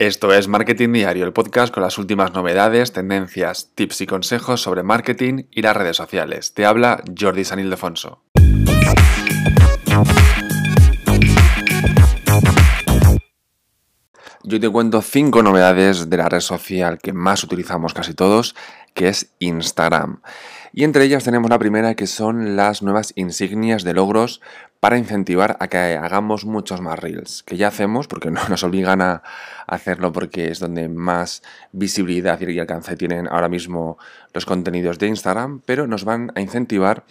Esto es Marketing Diario, el podcast con las últimas novedades, tendencias, tips y consejos sobre marketing y las redes sociales. Te habla Jordi San Ildefonso. Yo te cuento cinco novedades de la red social que más utilizamos casi todos, que es Instagram. Y entre ellas tenemos la primera que son las nuevas insignias de logros para incentivar a que hagamos muchos más reels, que ya hacemos porque no nos obligan a hacerlo porque es donde más visibilidad y alcance tienen ahora mismo los contenidos de Instagram, pero nos van a incentivar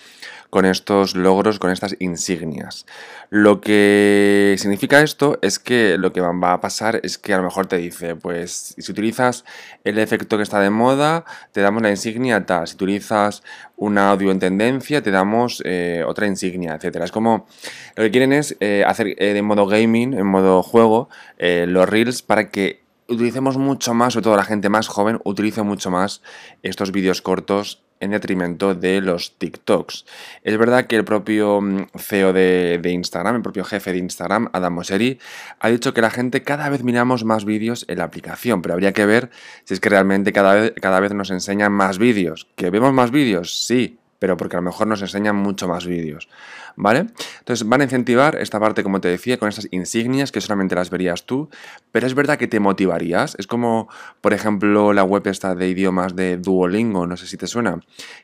con estos logros, con estas insignias. Lo que significa esto es que lo que va a pasar es que a lo mejor te dice, pues si utilizas el efecto que está de moda, te damos la insignia tal, si utilizas un audio en tendencia, te damos eh, otra insignia, etcétera. Es como lo que quieren es eh, hacer eh, en modo gaming, en modo juego, los reels para que utilicemos mucho más, sobre todo la gente más joven, utilice mucho más estos vídeos cortos en detrimento de los TikToks. Es verdad que el propio mm, CEO de, Instagram, el propio jefe de Instagram, Adam Mosseri, ha dicho que la gente cada vez miramos más vídeos en la aplicación, pero habría que ver si es que realmente cada vez, cada vez nos enseñan más vídeos. ¿Que vemos más vídeos? Sí, pero porque a lo mejor nos enseñan mucho más vídeos, ¿vale? Entonces van a incentivar esta parte, como te decía, con estas insignias que solamente las verías tú, pero es verdad que te motivarías. Es como, por ejemplo, la web esta de idiomas de Duolingo, no sé si te suena,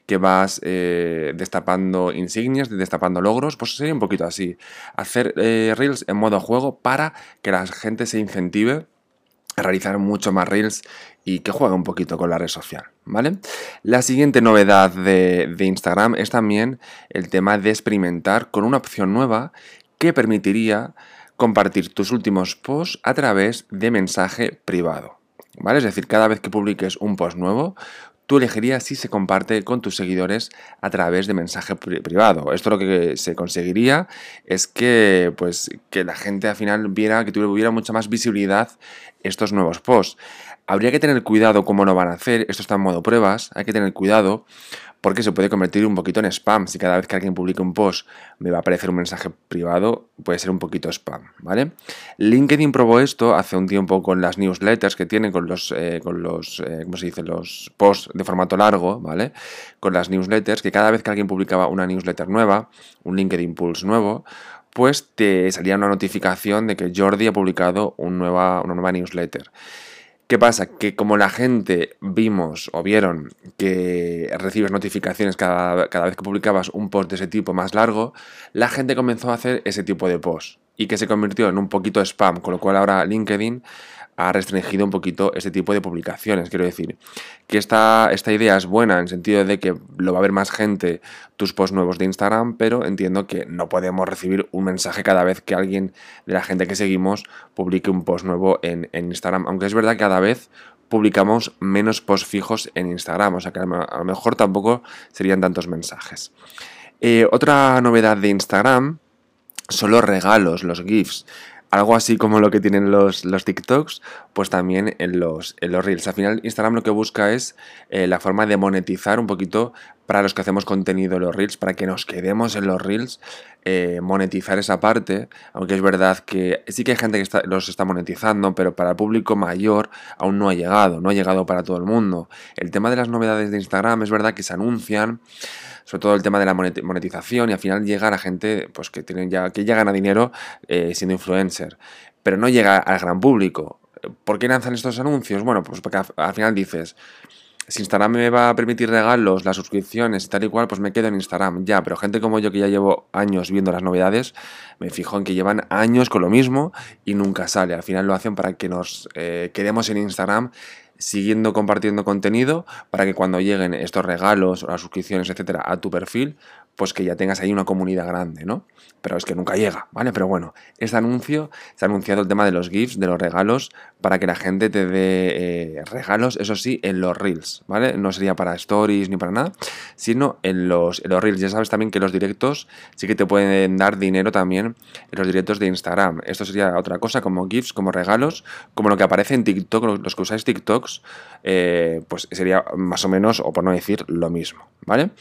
que vas eh, destapando insignias, destapando logros, pues sería un poquito así. Hacer eh, reels en modo juego para que la gente se incentive realizar mucho más reels y que juegue un poquito con la red social, ¿vale? La siguiente novedad de, de, Instagram es también el tema de experimentar con una opción nueva que permitiría compartir tus últimos posts a través de mensaje privado, ¿vale? Es decir, cada vez que publiques un post nuevo, tú elegirías si se comparte con tus seguidores a través de mensaje privado. Esto lo que se conseguiría es que, pues, que la gente al final viera, que tuviera mucha más visibilidad estos nuevos posts. Habría que tener cuidado cómo lo van a hacer, esto está en modo pruebas, hay que tener cuidado porque se puede convertir un poquito en spam. Si cada vez que alguien publique un post me va a aparecer un mensaje privado, puede ser un poquito spam, ¿vale? LinkedIn probó esto hace un tiempo con las newsletters que tienen, con los, eh, con los eh, ¿cómo se dice? Los posts de formato largo, ¿vale? Con las newsletters, que cada vez que alguien publicaba una newsletter nueva, un LinkedIn Pulse nuevo, pues te salía una notificación de que Jordi ha publicado nueva, una nueva newsletter. ¿Qué pasa? Que como la gente vimos o vieron que recibes notificaciones cada, cada, vez que publicabas un post de ese tipo más largo, la gente comenzó a hacer ese tipo de post y que se convirtió en un poquito spam, con lo cual ahora LinkedIn ha restringido un poquito este tipo de publicaciones. Quiero decir, que esta, esta idea es buena en sentido de que lo va a ver más gente tus posts nuevos de Instagram, pero entiendo que no podemos recibir un mensaje cada vez que alguien de la gente que seguimos publique un post nuevo en, Instagram. Aunque es verdad que cada vez publicamos menos posts fijos en Instagram, o sea que a lo mejor tampoco serían tantos mensajes. Eh, otra novedad de Instagram son los regalos, los GIFs algo así como lo que tienen los, los TikToks, pues también en los, en los Reels. Al final Instagram lo que busca es eh, la forma de monetizar un poquito para los que hacemos contenido en los Reels, para que nos quedemos en los Reels, eh, monetizar esa parte, aunque es verdad que sí que hay gente que los está monetizando, pero para el público mayor aún no ha llegado, no ha llegado para todo el mundo. El tema de las novedades de Instagram es verdad que se anuncian, sobre todo el tema de la monetización y al final llega a gente pues, que, tienen ya, que ya gana dinero eh, siendo influencer, pero no llega al gran público. ¿Por qué lanzan estos anuncios? Bueno, pues porque al final dices, si Instagram me va a permitir regalos, las suscripciones y tal y cual, pues me quedo en Instagram. Ya, pero gente como yo que ya llevo años viendo las novedades, me fijo en que llevan años con lo mismo y nunca sale. Al final lo hacen para que nos eh, quedemos en Instagram siguiendo compartiendo contenido para que cuando lleguen estos regalos o las suscripciones, etcétera, a tu perfil, pues que ya tengas ahí una comunidad grande, ¿no? Pero es que nunca llega, ¿vale? Pero bueno, este anuncio, se ha anunciado el tema de los GIFs, de los regalos, para que la gente te dé eh, regalos, eso sí, en los Reels, ¿vale? No sería para stories ni para nada, sino en los, en los Reels. Ya sabes también que los directos sí que te pueden dar dinero también en los directos de Instagram. Esto sería otra cosa, como GIFs, como regalos, como lo que aparece en TikTok, los que usáis TikToks, eh, pues sería más o menos, o por no decir, lo mismo, ¿vale?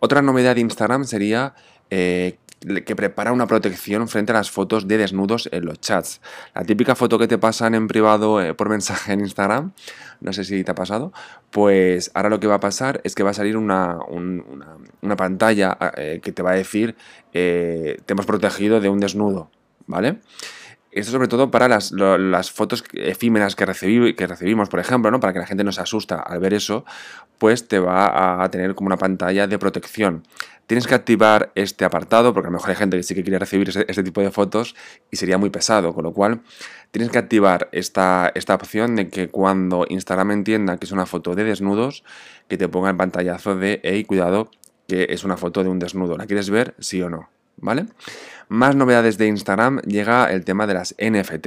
Otra novedad de Instagram sería eh, que prepara una protección frente a las fotos de desnudos en los chats. La típica foto que te pasan en privado eh, por mensaje en Instagram, no sé si te ha pasado, pues ahora lo que va a pasar es que va a salir una, una, pantalla eh, que te va a decir te hemos protegido de un desnudo, ¿vale? Esto sobre todo para las, fotos efímeras que, que recibimos, por ejemplo, ¿no? para que la gente no se asusta al ver eso, pues te va a tener como una pantalla de protección. Tienes que activar este apartado porque a lo mejor hay gente que sí que quiere recibir este, tipo de fotos y sería muy pesado, con lo cual tienes que activar esta, esta opción de que cuando Instagram entienda que es una foto de desnudos, que te ponga el pantallazo de, hey, cuidado, que es una foto de un desnudo. ¿La quieres ver? Sí o no. ¿Vale? Más novedades de Instagram, llega el tema de las NFT,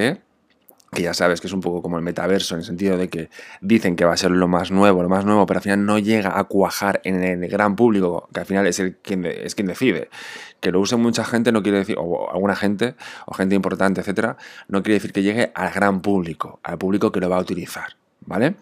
que ya sabes que es un poco como el metaverso, en el sentido de que dicen que va a ser lo más nuevo, lo más nuevo, pero al final no llega a cuajar en el gran público, que al final es, el quien, es quien decide. Que lo use mucha gente no quiere decir, o alguna gente, o gente importante, etcétera, no quiere decir que llegue al gran público, al público que lo va a utilizar, ¿vale?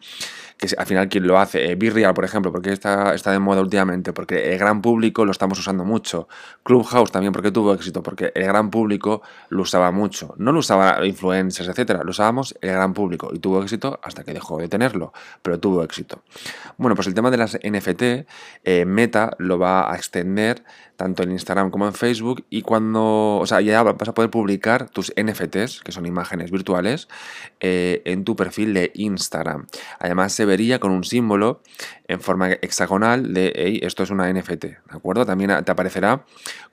Que al final quien lo hace. Eh, por ejemplo, porque está, está de moda últimamente, porque el gran público lo estamos usando mucho. Clubhouse también, porque tuvo éxito, porque el gran público lo usaba mucho. No lo usaba influencers, etcétera, lo usábamos el gran público y tuvo éxito hasta que dejó de tenerlo, pero tuvo éxito. Bueno, pues el tema de las NFT, eh, Meta lo va a extender tanto en Instagram como en Facebook y cuando, o sea, ya vas a poder publicar tus NFTs, que son imágenes virtuales, eh, en tu perfil de Instagram. Además se vería con un símbolo en forma hexagonal de, hey, esto es una NFT, ¿de acuerdo? También te aparecerá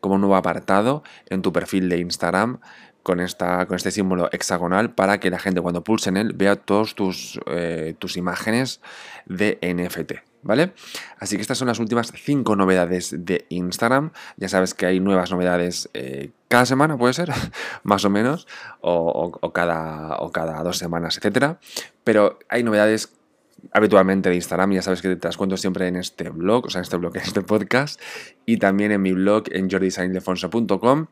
como un nuevo apartado en tu perfil de Instagram con, esta, con este símbolo hexagonal para que la gente cuando pulse en él vea todas tus, eh, tus imágenes de NFT. ¿Vale? Así que estas son las últimas 5 novedades de Instagram. Ya sabes que hay nuevas novedades eh, cada semana, puede ser, más o menos, o, cada, o cada dos semanas, etcétera. Pero hay novedades habitualmente de Instagram, ya sabes que te las cuento siempre en este blog, o sea, en este blog, en este podcast, y también en mi blog en jordisigndefonso.com,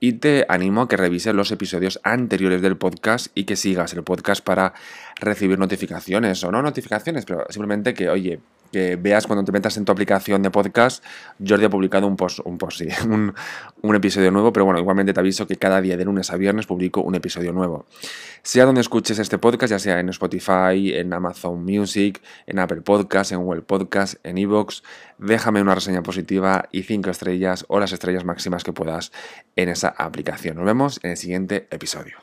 y te animo a que revises los episodios anteriores del podcast y que sigas el podcast para recibir notificaciones, o no notificaciones, pero simplemente que, oye, que veas cuando te metas en tu aplicación de podcast, Jordi ha publicado un post, un, un, episodio nuevo, pero bueno, igualmente te aviso que cada día de lunes a viernes publico un episodio nuevo. Sea donde escuches este podcast, ya sea en Spotify, en Amazon Music, en Apple Podcast, en Google Podcast, en Evox, déjame una reseña positiva y cinco estrellas o las estrellas máximas que puedas en esa aplicación. Nos vemos en el siguiente episodio.